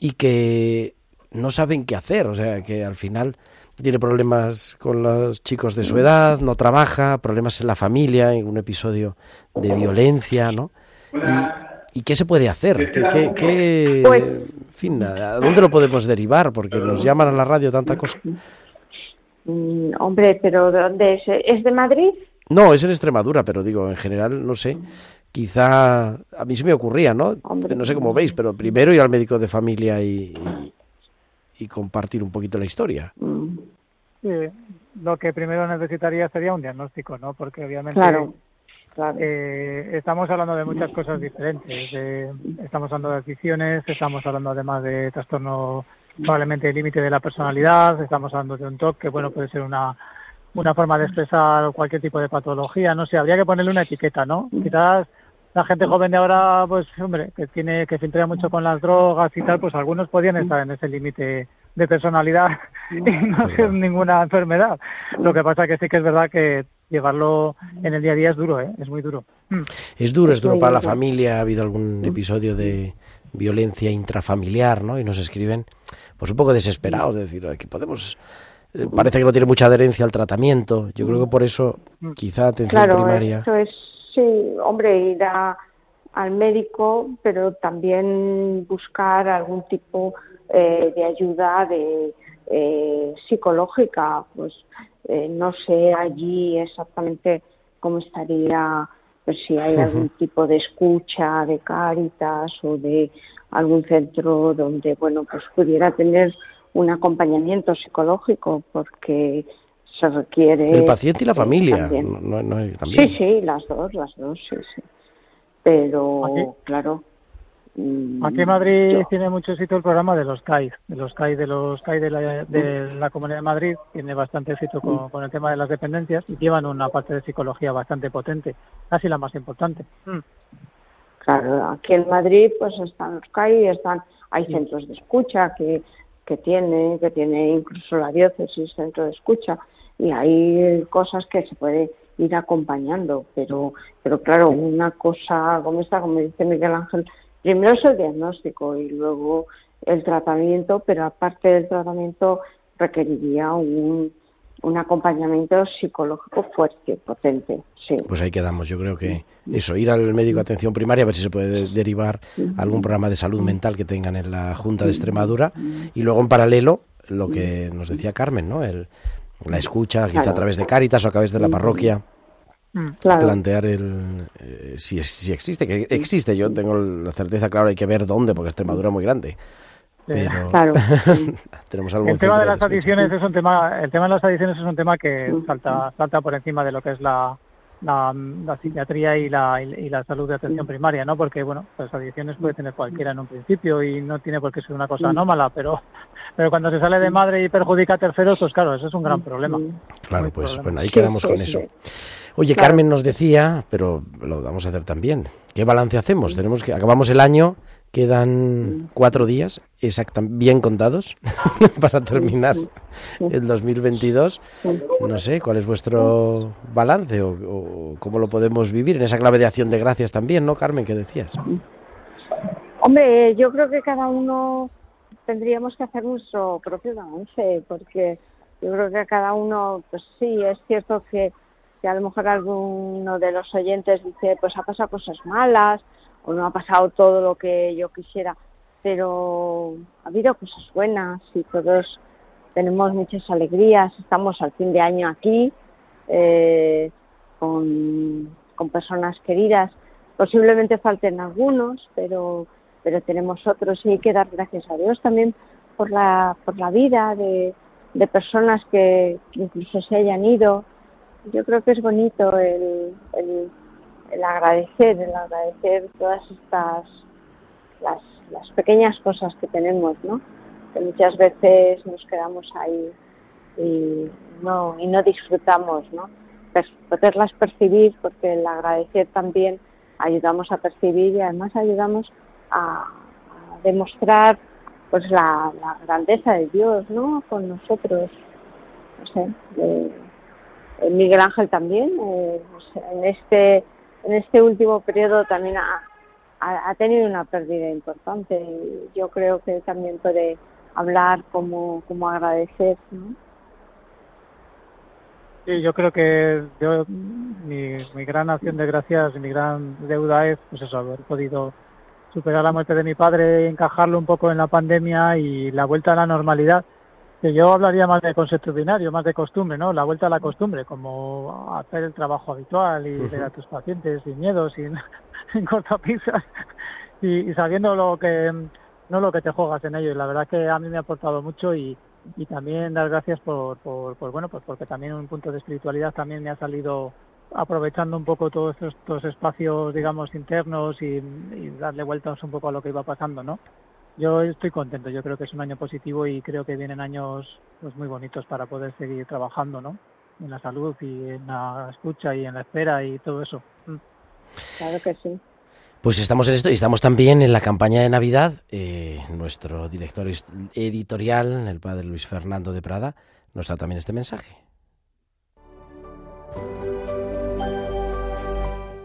Speaker 1: y que no saben qué hacer, o sea, que al final tiene problemas con los chicos de su edad, no trabaja, problemas en la familia, en un episodio de violencia, ¿no? ¿Y, y qué se puede hacer? ¿Qué, qué- qué-
Speaker 10: Pues-
Speaker 1: en fin, ¿a dónde lo podemos derivar? Porque nos llaman a la radio tanta cosa.
Speaker 10: Mm, hombre, pero ¿de dónde es? ¿Es de Madrid?
Speaker 1: No, es en Extremadura, pero digo, en general, no sé. Quizá a mí se me ocurría, ¿no? No sé cómo veis, pero primero ir al médico de familia y, y, y compartir un poquito la historia.
Speaker 9: Sí, lo que primero necesitaría sería un diagnóstico, ¿no? Porque obviamente
Speaker 10: Claro, claro.
Speaker 9: eh, estamos hablando de muchas cosas diferentes. de- estamos hablando de adicciones, estamos hablando además de trastorno probablemente límite de la personalidad, estamos hablando de un TOC que, bueno, puede ser una, una forma de expresar cualquier tipo de patología. No sé, habría que ponerle una etiqueta, ¿no? Quizás la gente joven de ahora, pues, hombre, que tiene que filtrar mucho con las drogas y tal, pues algunos podrían estar en ese límite de personalidad y no ser ninguna enfermedad. Lo que pasa que sí que es verdad que llevarlo en el día a día es duro, ¿eh? Es muy duro. Mm.
Speaker 1: Es duro, es duro para la familia. Ha habido algún episodio de violencia intrafamiliar, ¿no? Y nos escriben, pues un poco desesperados, de decir, "Ay, que podemos. eh, Parece que no tiene mucha adherencia al tratamiento. Yo creo que por eso, quizá atención
Speaker 10: Claro,
Speaker 1: primaria.
Speaker 10: eso es, sí, hombre, ir a- al médico, pero también buscar algún tipo eh, de ayuda de eh, psicológica. Pues eh, no sé allí exactamente cómo estaría, pues si hay algún tipo de escucha de Cáritas o de algún centro donde, bueno, pues pudiera tener un acompañamiento psicológico, porque se requiere
Speaker 1: El paciente y la familia.
Speaker 10: también.
Speaker 1: no- no- no- también.
Speaker 10: Sí, sí, las dos, las dos, sí, sí. Pero,
Speaker 9: Aquí-
Speaker 10: claro. mm,
Speaker 9: Aquí en Madrid
Speaker 10: yo-
Speaker 9: tiene mucho éxito el programa de los CAI, de los CAI de los CAI de la, de la Comunidad de Madrid, tiene bastante éxito con, con el tema de las dependencias y llevan una parte de psicología bastante potente, casi la más importante. Mm.
Speaker 10: Claro, aquí en Madrid pues están los CAI, están, hay centros de escucha que, que tiene, que tiene incluso la diócesis centro de escucha y hay cosas que se puede ir acompañando, pero, pero claro, una cosa como esta, como dice Miguel Ángel, primero es el diagnóstico y luego el tratamiento, pero aparte del tratamiento requeriría un, un acompañamiento psicológico fuerte, potente, sí.
Speaker 1: Pues ahí quedamos. Yo creo que eso, ir al médico de atención primaria, a ver si se puede de- derivar a algún programa de salud mental que tengan en la Junta de Extremadura. Y luego, en paralelo, lo que nos decía Carmen, ¿no? El, la escucha, quizá a través de Cáritas o a través de la parroquia.
Speaker 10: Claro.
Speaker 1: Plantear el. eh, si, es- si existe, que existe. Yo tengo la certeza, claro, hay que ver dónde, porque Extremadura es muy grande. Pero
Speaker 10: Claro.
Speaker 1: tenemos algo
Speaker 9: El tema de las adicciones es un tema, el tema de las adicciones es un tema que salta, salta por encima de lo que es la, la, la psiquiatría y la, y la salud de atención primaria, ¿no? Porque, bueno, las adicciones puede tener cualquiera en un principio y no tiene por qué ser una cosa anómala, pero, pero cuando se sale de madre y perjudica a terceros, pues claro, eso es un gran problema.
Speaker 1: Claro, pues bueno, ahí quedamos con eso. Oye, Carmen nos decía, pero lo vamos a hacer también. ¿Qué balance hacemos? Tenemos que acabamos el año, quedan cuatro días, exactamente bien contados para terminar el 2022. No sé, ¿cuál es vuestro balance o, o, cómo lo podemos vivir en esa clave de acción de gracias también, ¿no, Carmen? ¿Qué decías?
Speaker 10: Hombre, yo creo que cada uno tendríamos que hacer nuestro propio balance, porque yo creo que cada uno, pues sí, es cierto que que a lo mejor alguno de los oyentes dice, pues ha pasado cosas malas o no ha pasado todo lo que yo quisiera, pero ha habido cosas buenas y todos tenemos muchas alegrías, estamos al fin de año aquí eh, con, con personas queridas, posiblemente falten algunos, pero pero tenemos otros y hay que dar gracias a Dios también por la por la vida de, de personas que, incluso se hayan ido. Yo creo que es bonito el, el, agradecer, el agradecer todas estas, las, las pequeñas cosas que tenemos, ¿no? Que muchas veces nos quedamos ahí y no, y no disfrutamos, ¿no? poderlas percibir, porque el agradecer también ayudamos a percibir y además ayudamos a, demostrar pues la, la, grandeza de Dios, ¿no? Con nosotros, no sé, de, eh, Miguel Ángel también, eh, pues, en este en este último periodo también ha, ha, tenido una pérdida importante. Y yo creo que también puede hablar como, como agradecer. ¿no?
Speaker 9: Sí, yo creo que yo, mi, gran acción de gracias, mi gran deuda es pues eso, haber podido superar la muerte de mi padre, encajarlo un poco en la pandemia y la vuelta a la normalidad que yo hablaría más de concepto binario, más de costumbre, ¿no? La vuelta a la costumbre, como hacer el trabajo habitual y ver a tus pacientes sin miedo, sin, sin cortapisas y, y sabiendo lo que no lo que te juegas en ello. Y la verdad que a mí me ha aportado mucho y, y también dar gracias por, por, por, bueno, pues porque también un punto de espiritualidad también me ha salido aprovechando un poco todos estos, espacios, digamos, internos y, y darle vueltas un poco a lo que iba pasando, ¿no? Yo estoy contento, yo creo que es un año positivo y creo que vienen años pues muy bonitos para poder seguir trabajando, ¿no? En la salud y en la escucha y en la espera y todo eso. Mm.
Speaker 10: Claro que sí.
Speaker 1: Pues estamos en esto y estamos también en la campaña de Navidad. Eh, nuestro director editorial, el padre Luis Fernando de Prada, nos da también este mensaje.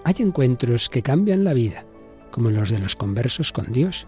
Speaker 11: Hay encuentros que cambian la vida, como los de los conversos con Dios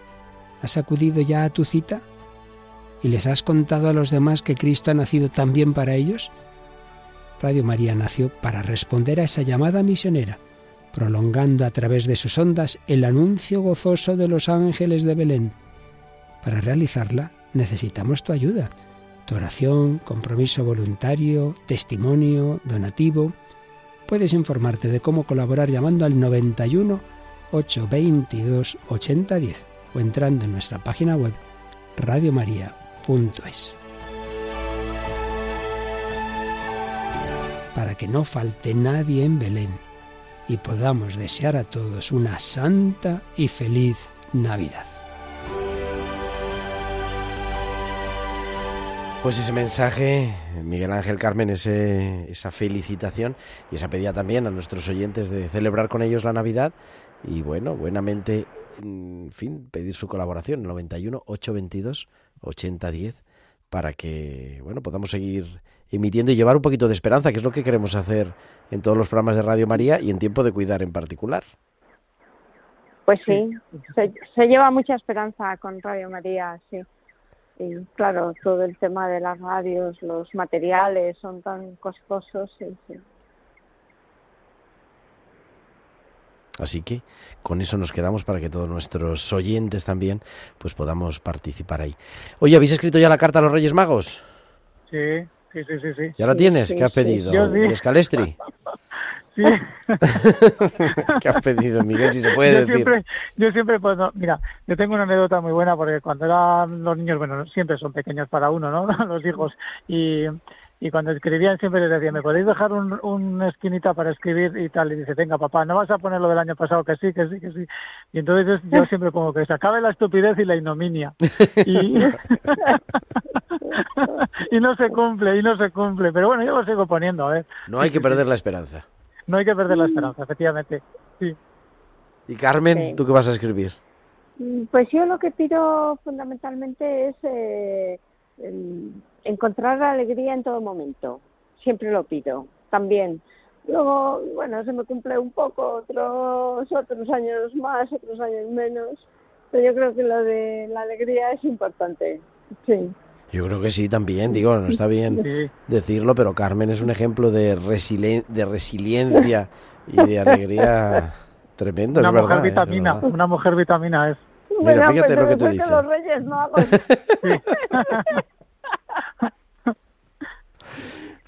Speaker 11: ¿Has acudido ya a tu cita? ¿Y les has contado a los demás que Cristo ha nacido también para ellos? Radio María nació para responder a esa llamada misionera, prolongando a través de sus ondas el anuncio gozoso de los ángeles de Belén. Para realizarla necesitamos tu ayuda, tu oración, compromiso voluntario, testimonio, donativo. Puedes informarte de cómo colaborar llamando al 91 822 8010 o entrando en nuestra página web radiomaria.es. Para que no falte nadie en Belén y podamos desear a todos una santa y feliz Navidad.
Speaker 1: Pues ese mensaje, Miguel Ángel Carmen, ese, esa felicitación y esa pedida también a nuestros oyentes de celebrar con ellos la Navidad y bueno, buenamente en fin, pedir su colaboración, 91 822 8010, para que, bueno, podamos seguir emitiendo y llevar un poquito de esperanza, que es lo que queremos hacer en todos los programas de Radio María y en Tiempo de Cuidar en particular.
Speaker 10: Pues sí, se, lleva mucha esperanza con Radio María, sí. Y claro, todo el tema de las radios, los materiales son tan costosos, sí, sí.
Speaker 1: Así que con eso nos quedamos para que todos nuestros oyentes también pues podamos participar ahí. Oye, ¿habéis escrito ya la carta a los Reyes Magos?
Speaker 9: Sí, sí, sí, sí. sí.
Speaker 1: ¿Ya la tienes? ¿Qué has pedido? ¿El escalestri?
Speaker 9: Sí.
Speaker 1: ¿Qué has pedido, Miguel? Si se puede
Speaker 9: yo
Speaker 1: decir.
Speaker 9: Siempre, yo siempre, pues, no, mira, yo tengo una anécdota muy buena porque cuando eran los niños, bueno, siempre son pequeños para uno, ¿no? Los hijos. Y, y cuando escribían siempre les decía, ¿me podéis dejar un, una esquinita para escribir y tal? Y dice, venga, papá, ¿no vas a poner lo del año pasado? Que sí, que sí, que sí. Y entonces yo, siempre pongo que se acabe la estupidez y la ignominia. Y, y no se cumple, y no se cumple. Pero bueno, yo lo sigo poniendo, ¿eh?
Speaker 1: No hay que perder la esperanza.
Speaker 9: No hay que perder la esperanza, efectivamente. Sí.
Speaker 1: Y Carmen,
Speaker 10: Sí.
Speaker 1: ¿tú qué vas a escribir?
Speaker 10: Mm, Pues yo lo que pido fundamentalmente es eh, el- encontrar la alegría en todo momento. Siempre lo pido, también. Luego, bueno, se me cumple un poco, otros, otros años más, otros años menos. Pero yo creo que lo de la alegría es importante. Sí.
Speaker 1: Yo creo que sí también, digo, no está bien
Speaker 9: Sí.
Speaker 1: decirlo, pero Carmen es un ejemplo de, resili- de resiliencia y de alegría tremendo,
Speaker 9: Una
Speaker 1: es
Speaker 9: mujer
Speaker 1: verdad. ¿eh? Es
Speaker 9: vitamina,
Speaker 1: verdad.
Speaker 9: una mujer vitamina es.
Speaker 1: Mira,
Speaker 10: Bueno,
Speaker 1: fíjate
Speaker 10: pues
Speaker 1: lo que te dice.
Speaker 10: los reyes no hago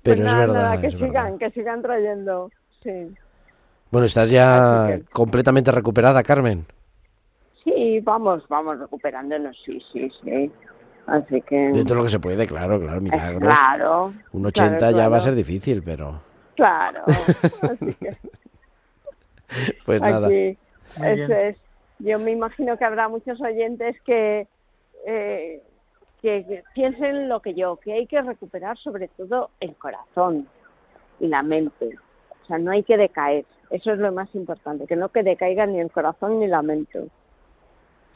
Speaker 1: Pero
Speaker 10: Pues
Speaker 1: es
Speaker 10: nada,
Speaker 1: verdad,
Speaker 10: nada, que
Speaker 1: es
Speaker 10: sigan,
Speaker 1: verdad.
Speaker 10: que sigan trayendo. Sí.
Speaker 1: Bueno, estás ya
Speaker 10: que-
Speaker 1: completamente recuperada, Carmen.
Speaker 10: Sí, vamos, vamos recuperándonos, sí, sí, sí. Así que.
Speaker 1: Dentro de lo que se puede, claro, claro,
Speaker 10: eh,
Speaker 1: milagros.
Speaker 10: claro.
Speaker 1: Un 80
Speaker 10: claro,
Speaker 1: ya va a
Speaker 10: claro.
Speaker 1: ser difícil, pero
Speaker 10: Claro. Así que
Speaker 1: pues nada.
Speaker 10: aquí,
Speaker 9: Muy
Speaker 10: eso es. Yo me imagino que habrá muchos oyentes que, eh, que, piensen lo que yo, que hay que recuperar sobre todo el corazón y la mente. O sea, no hay que decaer. Eso es lo más importante, que no que decaiga ni el corazón ni la mente.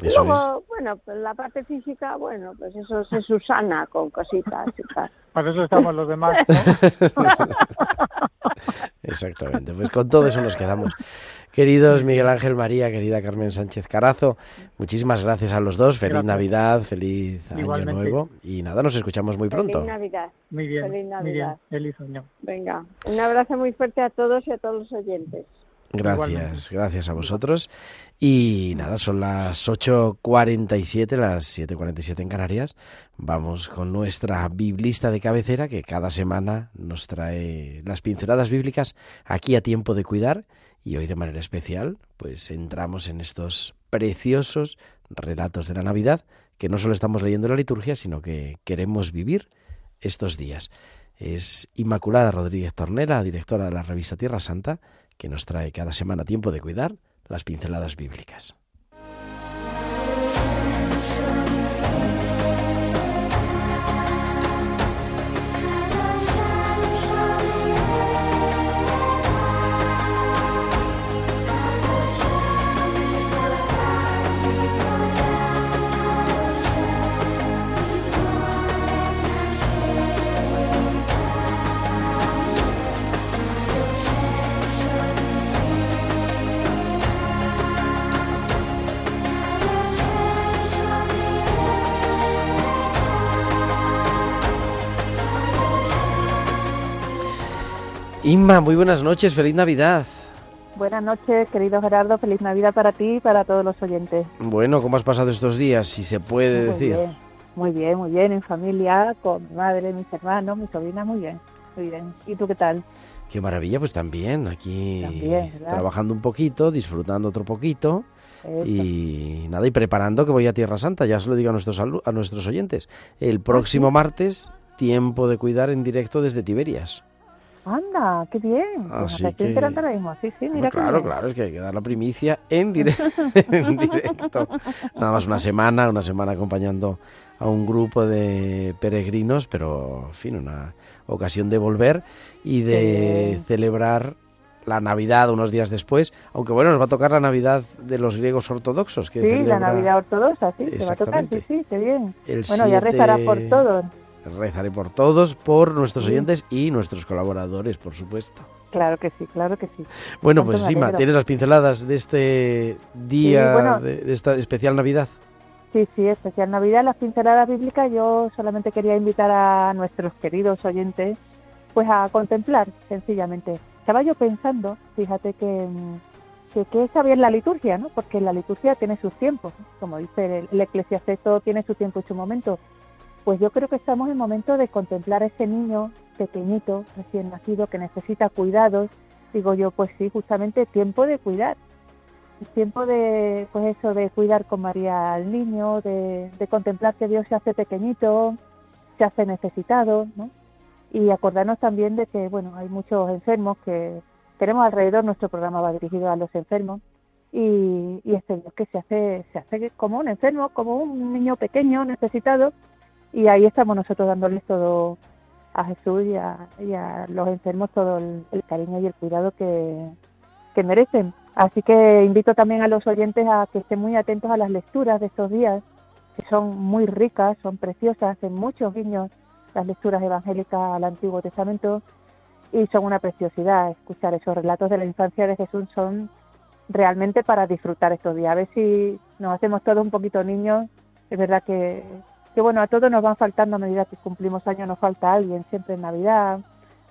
Speaker 1: Eso
Speaker 10: Luego,
Speaker 1: es.
Speaker 10: bueno, pues la parte física, bueno, pues eso se susana con cositas y tal.
Speaker 9: Para eso estamos los demás. ¿no?
Speaker 1: Exactamente, pues con todo eso nos quedamos. Queridos Miguel Ángel María, querida Carmen Sánchez Carazo, muchísimas gracias a los dos. Feliz
Speaker 9: Gracias.
Speaker 1: Navidad, feliz Año. Nuevo. Y nada, nos escuchamos muy pronto.
Speaker 10: Feliz Navidad.
Speaker 9: Muy bien,
Speaker 10: Feliz
Speaker 9: muy bien.
Speaker 10: Navidad.
Speaker 9: Feliz año.
Speaker 10: Venga, un abrazo muy fuerte a todos y a todos los oyentes.
Speaker 1: Gracias, gracias a vosotros. Y nada, son las 8.47, las 7.47 en Canarias. Vamos con nuestra biblista de cabecera que cada semana nos trae las pinceladas bíblicas aquí a tiempo de cuidar. Y hoy de manera especial, pues entramos en estos preciosos relatos de la Navidad que no solo estamos leyendo en la liturgia, sino que queremos vivir estos días. Es Inmaculada Rodríguez Tornera, directora de la revista Tierra Santa, que nos trae cada semana tiempo de cuidar las pinceladas bíblicas. Inma, muy buenas noches, feliz Navidad.
Speaker 12: Buenas noches, querido Gerardo. Feliz Navidad para ti y para todos los oyentes.
Speaker 1: Bueno, ¿cómo has pasado estos días? Si se puede
Speaker 12: Muy
Speaker 1: decir.
Speaker 12: bien, muy bien, muy bien. En familia, con mi madre, mis hermanos, mi sobrina, muy bien. Muy bien. ¿Y tú qué tal?
Speaker 1: Qué maravilla, pues también, aquí trabajando un poquito, disfrutando otro poquito
Speaker 12: Eso.
Speaker 1: y nada, y preparando que voy a Tierra Santa, ya se lo digo a nuestros, a nuestros oyentes. El próximo martes, tiempo de cuidar en directo desde Tiberias.
Speaker 12: Anda, qué bien. Pues
Speaker 1: Así que-
Speaker 12: enterando ahora mismo. Sí, sí, mira
Speaker 1: claro,
Speaker 12: bien.
Speaker 1: claro, es que hay que dar la primicia en, dire- en directo. Nada más una semana, una semana acompañando a un grupo de peregrinos, pero en fin, una ocasión de volver y de celebrar la Navidad unos días después, aunque bueno, nos va a tocar la Navidad de los griegos ortodoxos. Que
Speaker 12: Sí, la Navidad ortodoxa, sí, te va a tocar, sí, sí, qué bien.
Speaker 1: El
Speaker 12: bueno, ya
Speaker 1: 7
Speaker 12: rezará por todos.
Speaker 1: Rezaré por todos, por nuestros oyentes y nuestros colaboradores, por supuesto.
Speaker 12: Claro que sí, claro que sí.
Speaker 1: Bueno, pues Sima. ¿tienes las pinceladas de este día,
Speaker 12: Sí, bueno.
Speaker 1: de, de esta especial Navidad?
Speaker 12: Sí, sí, especial Navidad, las pinceladas bíblicas. Yo solamente quería invitar a nuestros queridos oyentes pues a contemplar, sencillamente. Estaba yo pensando, fíjate que, que, que es saber la liturgia, ¿no? Porque la liturgia tiene sus tiempos, como dice el, el eclesiasteto, tiene su tiempo y su momento. Pues yo creo que estamos en momento de contemplar a ese niño pequeñito, recién nacido, que necesita cuidados. Digo yo, pues sí, justamente tiempo de cuidar. Tiempo de, pues eso, de cuidar con María al niño, de, de contemplar que Dios se hace pequeñito, se hace necesitado, ¿no? Y acordarnos también de que, bueno, hay muchos enfermos que tenemos alrededor, nuestro programa va dirigido a los enfermos, y, y este Dios que se hace, se hace como un enfermo, como un niño pequeño, necesitado, y ahí estamos nosotros dándoles todo a Jesús y a, y a los enfermos todo el, cariño y el cuidado que, merecen. Así que invito también a los oyentes a que estén muy atentos a las lecturas de estos días, que son muy ricas, son preciosas, en muchos guiños las lecturas evangélicas al Antiguo Testamento y son una preciosidad. Escuchar esos relatos de la infancia de Jesús son realmente para disfrutar estos días. A ver si nos hacemos todos un poquito niños. Es verdad que, que bueno, a todos nos van faltando a medida que cumplimos años, nos falta alguien, siempre en Navidad,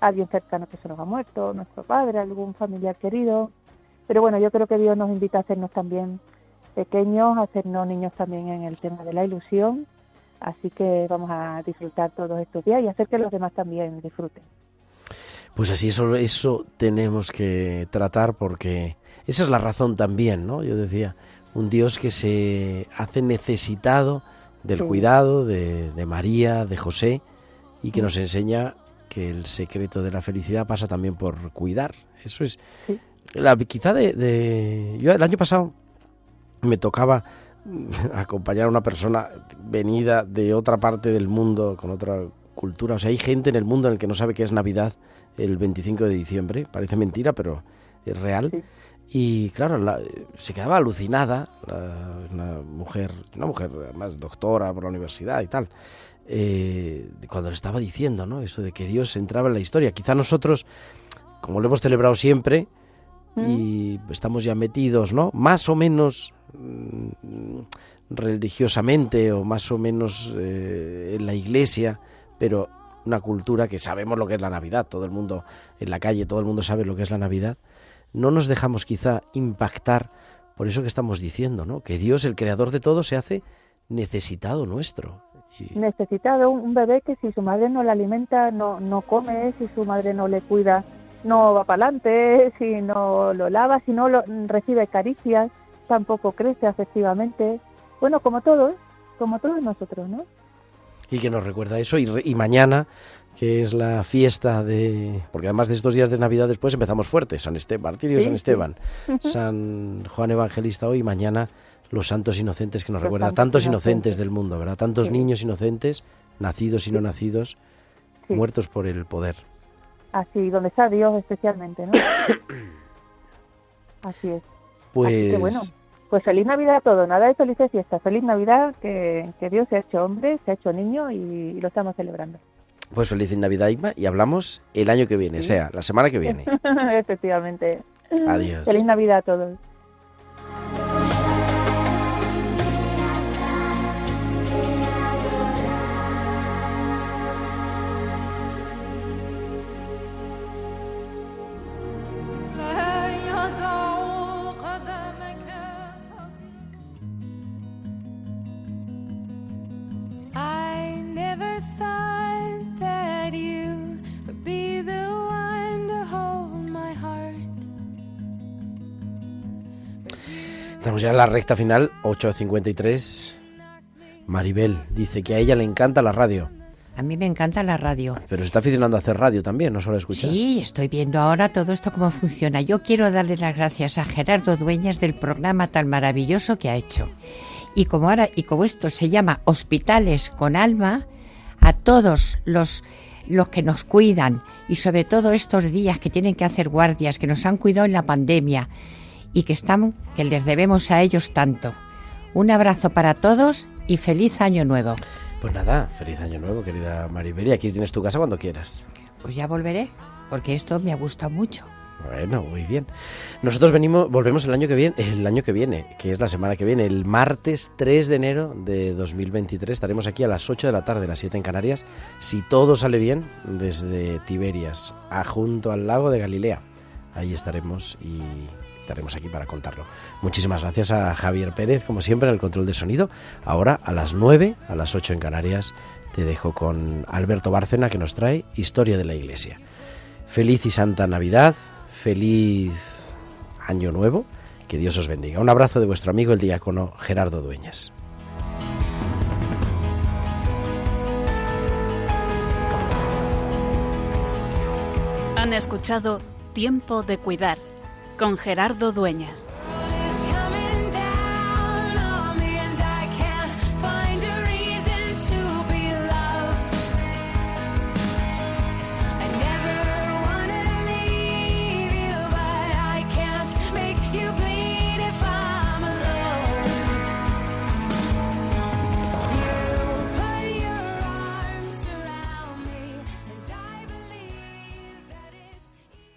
Speaker 12: alguien cercano que se nos ha muerto, nuestro padre, algún familiar querido. Pero bueno, yo creo que Dios nos invita a hacernos también pequeños, a hacernos niños también en el tema de la ilusión. Así que vamos a disfrutar todos estos días y hacer que los demás también disfruten.
Speaker 1: Pues así, eso, eso tenemos que tratar porque esa es la razón también, ¿no? Yo decía, un Dios que se hace necesitado del
Speaker 12: Sí.
Speaker 1: cuidado de, de María, de José, y que nos enseña que el secreto de la felicidad pasa también por cuidar. Eso es.
Speaker 12: Sí.
Speaker 1: La, quizá de, de- Yo el año pasado me tocaba acompañar a una persona venida de otra parte del mundo, con otra cultura. O sea, hay gente en el mundo en el que no sabe qué es Navidad el 25 de diciembre. Parece mentira, pero es real. Y claro, la- se quedaba alucinada, la- una mujer, una mujer además doctora por la universidad y tal, eh, cuando le estaba diciendo, ¿no? Eso de que Dios entraba en la historia. Quizá nosotros, como lo hemos celebrado siempre, y estamos ya metidos, ¿no? Más o menos mm, religiosamente o más o menos eh, en la iglesia, pero una cultura que sabemos lo que es la Navidad, todo el mundo en la calle, todo el mundo sabe lo que es la Navidad, no nos dejamos quizá impactar por eso que estamos diciendo, ¿no? Que Dios, el creador de todo, se hace necesitado nuestro.
Speaker 12: necesitado un bebé que si su madre no le alimenta no no come si su madre no le cuida no va para adelante si no lo lava si no lo, recibe caricias tampoco crece afectivamente bueno como todos como todos nosotros no
Speaker 1: y que nos recuerda eso. Y, y mañana, que es la fiesta de... Porque además de estos días de Navidad después empezamos fuerte. San Esteban, martirio
Speaker 12: Sí,
Speaker 1: San
Speaker 12: sí.
Speaker 1: Esteban. San Juan Evangelista hoy, mañana los santos inocentes que nos
Speaker 12: Los
Speaker 1: recuerda tantos
Speaker 12: inocentes.
Speaker 1: inocentes del mundo, ¿verdad? Tantos
Speaker 12: Sí.
Speaker 1: niños inocentes, nacidos y no nacidos, muertos por el poder.
Speaker 12: así donde está Dios especialmente no así es
Speaker 1: Pues
Speaker 12: Así que bueno, pues feliz Navidad a todos, nada de felices fiestas, feliz Navidad, que, que Dios se ha hecho hombre, se ha hecho niño y, y lo estamos celebrando.
Speaker 1: Pues feliz Navidad, Igma, y hablamos el año que viene,
Speaker 12: Sí.
Speaker 1: sea, la semana que viene.
Speaker 12: Efectivamente.
Speaker 1: Adiós.
Speaker 12: Feliz Navidad a todos.
Speaker 1: Ya en la recta final, 8.53. Maribel dice que a ella le encanta la radio,
Speaker 3: A mí me encanta la radio.
Speaker 1: pero se está aficionando a hacer radio también, no solo escuchar.
Speaker 3: Sí, estoy viendo ahora todo esto cómo funciona. Yo quiero darle las gracias a Gerardo Dueñas del programa tan maravilloso que ha hecho. Y como ahora y como esto se llama Hospitales con Alma, a todos los los que nos cuidan y sobre todo estos días que tienen que hacer guardias, que nos han cuidado en la pandemia y que están que les debemos a ellos tanto. Un abrazo para todos y feliz año nuevo.
Speaker 1: Pues nada, feliz año nuevo, querida Maribel. Y aquí tienes tu casa cuando quieras.
Speaker 3: Pues ya volveré, porque esto me ha gustado mucho.
Speaker 1: Bueno, muy bien. Nosotros venimos, volvemos el año que viene, el año que viene, que es la semana que viene, el martes 3 de enero de 2023. Estaremos aquí a las 8 de la tarde, las 7 en Canarias, si todo sale bien, desde Tiberias, a junto al lago de Galilea. ahí estaremos y estaremos aquí para contarlo. Muchísimas gracias a Javier Pérez, como siempre, el control de sonido. Ahora a las 9, a las 8 en Canarias, te dejo con Alberto Bárcena que nos trae Historia de la Iglesia. Feliz y Santa Navidad, feliz Año Nuevo, que Dios os bendiga. Un abrazo de vuestro amigo el diácono Gerardo Dueñas.
Speaker 13: Han escuchado Tiempo de Cuidar con Gerardo Dueñas.